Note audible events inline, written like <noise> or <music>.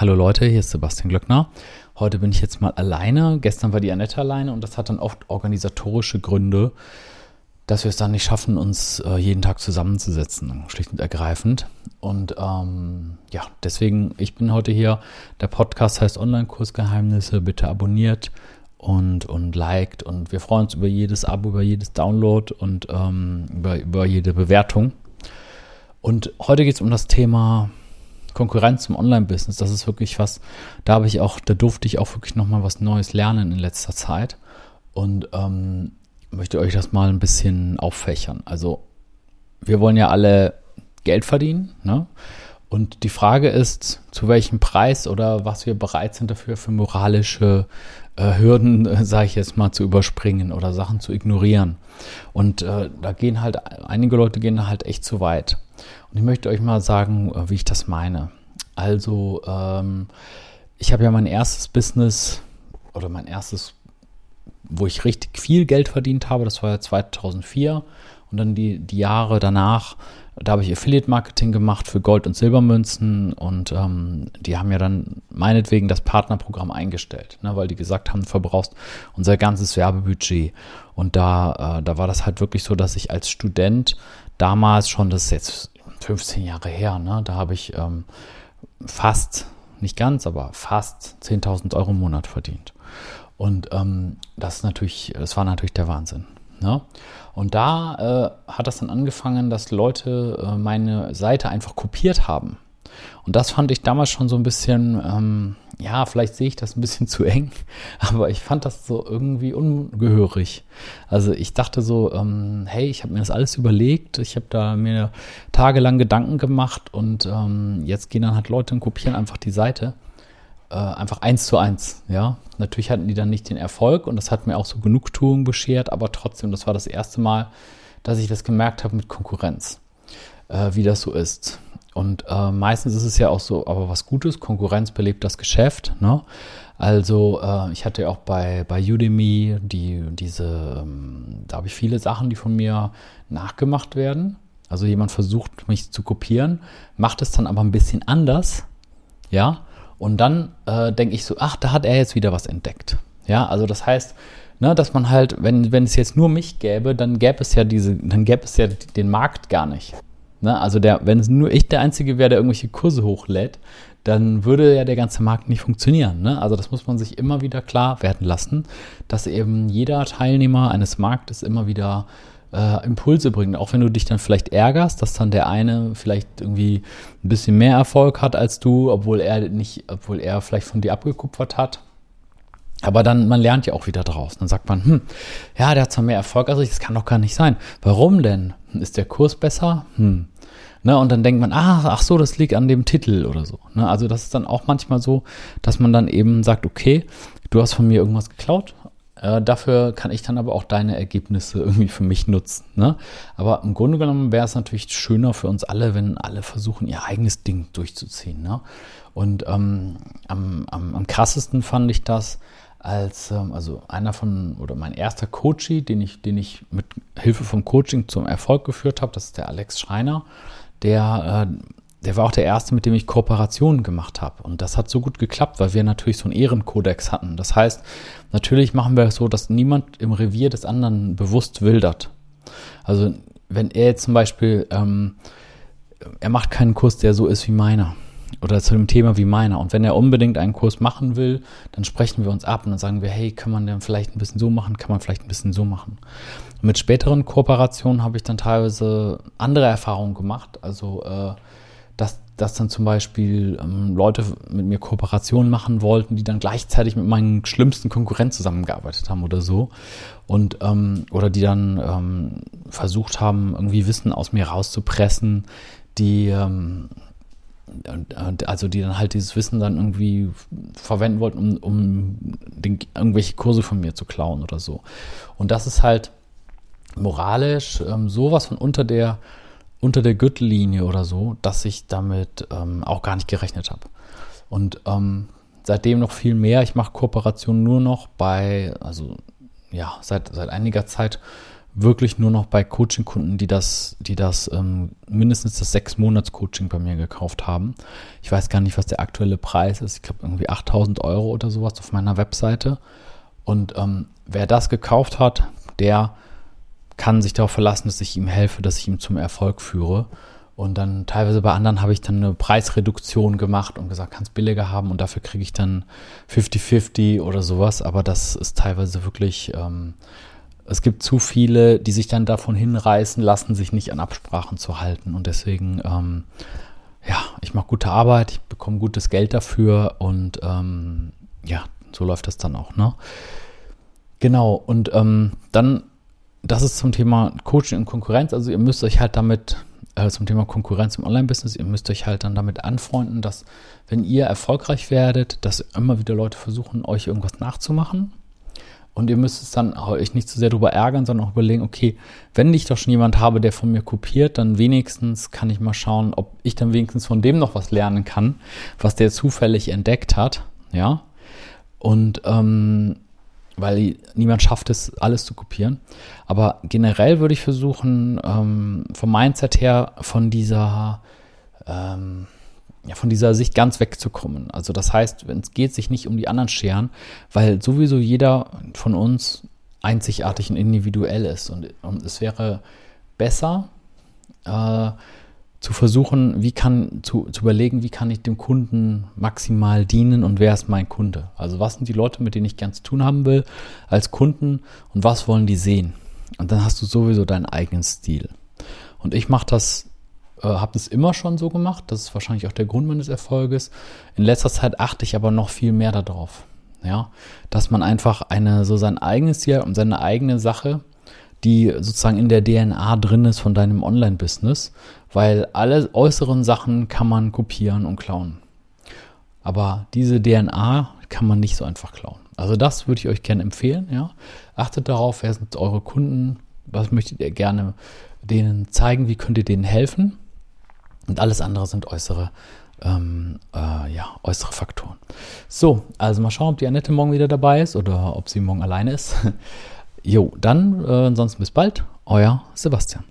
Hallo Leute, hier ist Sebastian Glöckner. Heute bin ich jetzt mal alleine. Gestern war die Annette alleine und das hat dann oft organisatorische Gründe, dass wir es dann nicht schaffen, uns äh, jeden Tag zusammenzusetzen, schlicht und ergreifend. Und ähm, ja, deswegen, ich bin heute hier. Der Podcast heißt Online-Kursgeheimnisse. Bitte abonniert und, und liked. Und wir freuen uns über jedes Abo, über jedes Download und ähm, über, über jede Bewertung. Und heute geht es um das Thema Konkurrenz im Online-Business, das ist wirklich was, da habe ich auch, da durfte ich auch wirklich nochmal was Neues lernen in letzter Zeit und ähm, möchte euch das mal ein bisschen auffächern. Also wir wollen ja alle Geld verdienen, ne? Und die Frage ist, zu welchem Preis oder was wir bereit sind dafür für moralische äh, Hürden, äh, <laughs> sage ich jetzt mal, zu überspringen oder Sachen zu ignorieren. Und äh, da gehen halt, einige Leute gehen halt echt zu weit. Und ich möchte euch mal sagen, äh, wie ich das meine. Also, ähm, ich habe ja mein erstes Business oder mein erstes, wo ich richtig viel Geld verdient habe, das war ja 2004. Und dann die, die Jahre danach, da habe ich Affiliate-Marketing gemacht für Gold- und Silbermünzen und ähm, die haben ja dann meinetwegen das Partnerprogramm eingestellt, ne, weil die gesagt haben, du verbrauchst unser ganzes Werbebudget. Und da, äh, da war das halt wirklich so, dass ich als Student damals schon, das ist jetzt 15 Jahre her, ne? da habe ich ähm, fast, nicht ganz, aber fast 10.000 Euro im Monat verdient. Und ähm, das natürlich, das war natürlich der Wahnsinn. Ne? Und da äh, hat das dann angefangen, dass Leute äh, meine Seite einfach kopiert haben. Und das fand ich damals schon so ein bisschen, ähm, ja, vielleicht sehe ich das ein bisschen <laughs> zu eng, aber ich fand das so irgendwie ungehörig. Also ich dachte so, ähm, hey, ich habe mir das alles überlegt, ich habe da mir tagelang Gedanken gemacht und ähm, jetzt gehen dann halt Leute und kopieren einfach die Seite. Äh, einfach eins zu eins, ja. Natürlich hatten die dann nicht den Erfolg und das hat mir auch so Genugtuung beschert, aber trotzdem, das war das erste Mal, dass ich das gemerkt habe mit Konkurrenz, äh, wie das so ist. Und äh, meistens ist es ja auch so, aber was Gutes, Konkurrenz belebt das Geschäft. Ne? Also äh, ich hatte ja auch bei, bei Udemy die, diese, ähm, da habe ich viele Sachen, die von mir nachgemacht werden. Also jemand versucht, mich zu kopieren, macht es dann aber ein bisschen anders. Ja, und dann äh, denke ich so, ach, da hat er jetzt wieder was entdeckt. Ja, also das heißt, ne, dass man halt, wenn, wenn es jetzt nur mich gäbe, dann gäbe es ja diese, dann gäbe es ja den Markt gar nicht. Ne? Also der, wenn es nur ich der Einzige wäre, der irgendwelche Kurse hochlädt, dann würde ja der ganze Markt nicht funktionieren. Ne? Also das muss man sich immer wieder klar werden lassen, dass eben jeder Teilnehmer eines Marktes immer wieder äh, Impulse bringt. Auch wenn du dich dann vielleicht ärgerst, dass dann der eine vielleicht irgendwie ein bisschen mehr Erfolg hat als du, obwohl er nicht, obwohl er vielleicht von dir abgekupfert hat. Aber dann, man lernt ja auch wieder draus. Dann sagt man, hm, ja, der hat zwar mehr Erfolg als ich, das kann doch gar nicht sein. Warum denn? Ist der Kurs besser? Hm. Ne, und dann denkt man, ah, ach so, das liegt an dem Titel oder so. Ne, also das ist dann auch manchmal so, dass man dann eben sagt, okay, du hast von mir irgendwas geklaut, äh, dafür kann ich dann aber auch deine Ergebnisse irgendwie für mich nutzen. Ne? Aber im Grunde genommen wäre es natürlich schöner für uns alle, wenn alle versuchen, ihr eigenes Ding durchzuziehen. Ne? Und ähm, am, am, am krassesten fand ich das, als ähm, also einer von oder mein erster Coachie, den ich, den ich mit Hilfe vom Coaching zum Erfolg geführt habe, das ist der Alex Schreiner. Der, äh, der war auch der erste, mit dem ich Kooperationen gemacht habe. Und das hat so gut geklappt, weil wir natürlich so einen Ehrenkodex hatten. Das heißt, natürlich machen wir es so, dass niemand im Revier des anderen bewusst wildert. Also wenn er jetzt zum Beispiel, ähm, er macht keinen Kurs, der so ist wie meiner oder zu dem Thema wie meiner. Und wenn er unbedingt einen Kurs machen will, dann sprechen wir uns ab und dann sagen wir, hey, kann man den vielleicht ein bisschen so machen, kann man vielleicht ein bisschen so machen. Und mit späteren Kooperationen habe ich dann teilweise andere Erfahrungen gemacht. Also, äh, dass, dass dann zum Beispiel ähm, Leute mit mir Kooperationen machen wollten, die dann gleichzeitig mit meinen schlimmsten Konkurrenten zusammengearbeitet haben oder so. Und, ähm, oder die dann ähm, versucht haben, irgendwie Wissen aus mir rauszupressen, die, ähm, also die dann halt dieses Wissen dann irgendwie verwenden wollten, um, um den, irgendwelche Kurse von mir zu klauen oder so. Und das ist halt moralisch ähm, sowas von unter der unter der Gürtellinie oder so, dass ich damit ähm, auch gar nicht gerechnet habe. Und ähm, seitdem noch viel mehr. Ich mache Kooperationen nur noch bei, also ja, seit, seit einiger Zeit wirklich nur noch bei Coaching-Kunden, die das, die das ähm, mindestens das sechs Monats Coaching bei mir gekauft haben. Ich weiß gar nicht, was der aktuelle Preis ist. Ich glaube irgendwie 8000 Euro oder sowas auf meiner Webseite. Und ähm, wer das gekauft hat, der kann sich darauf verlassen, dass ich ihm helfe, dass ich ihm zum Erfolg führe. Und dann teilweise bei anderen habe ich dann eine Preisreduktion gemacht und gesagt, kann es billiger haben und dafür kriege ich dann 50-50 oder sowas. Aber das ist teilweise wirklich, ähm, es gibt zu viele, die sich dann davon hinreißen lassen, sich nicht an Absprachen zu halten. Und deswegen, ähm, ja, ich mache gute Arbeit, ich bekomme gutes Geld dafür und ähm, ja, so läuft das dann auch. Ne? Genau, und ähm, dann, das ist zum Thema Coaching und Konkurrenz. Also ihr müsst euch halt damit äh, zum Thema Konkurrenz im Online-Business, ihr müsst euch halt dann damit anfreunden, dass wenn ihr erfolgreich werdet, dass immer wieder Leute versuchen, euch irgendwas nachzumachen. Und ihr müsst es dann euch nicht zu so sehr darüber ärgern, sondern auch überlegen, okay, wenn ich doch schon jemand habe, der von mir kopiert, dann wenigstens kann ich mal schauen, ob ich dann wenigstens von dem noch was lernen kann, was der zufällig entdeckt hat. Ja. Und ähm, weil niemand schafft es, alles zu kopieren. Aber generell würde ich versuchen, ähm, vom Mindset her von dieser, ähm, ja, von dieser Sicht ganz wegzukommen. Also das heißt, wenn es geht, sich nicht um die anderen scheren, weil sowieso jeder von uns einzigartig und individuell ist. Und, und es wäre besser, äh, zu versuchen, wie kann, zu, zu überlegen, wie kann ich dem Kunden maximal dienen und wer ist mein Kunde? Also was sind die Leute, mit denen ich gern zu tun haben will als Kunden und was wollen die sehen? Und dann hast du sowieso deinen eigenen Stil. Und ich mache das, äh, habe das immer schon so gemacht. Das ist wahrscheinlich auch der Grund meines Erfolges. In letzter Zeit achte ich aber noch viel mehr darauf. Ja, dass man einfach eine, so sein eigenes Stil und seine eigene Sache die sozusagen in der DNA drin ist von deinem Online-Business, weil alle äußeren Sachen kann man kopieren und klauen. Aber diese DNA kann man nicht so einfach klauen. Also das würde ich euch gerne empfehlen. Ja? Achtet darauf, wer sind eure Kunden, was möchtet ihr gerne denen zeigen, wie könnt ihr denen helfen. Und alles andere sind äußere, ähm, äh, ja, äußere Faktoren. So, also mal schauen, ob die Annette morgen wieder dabei ist oder ob sie morgen alleine ist. <laughs> Jo, dann äh, ansonsten bis bald, euer Sebastian.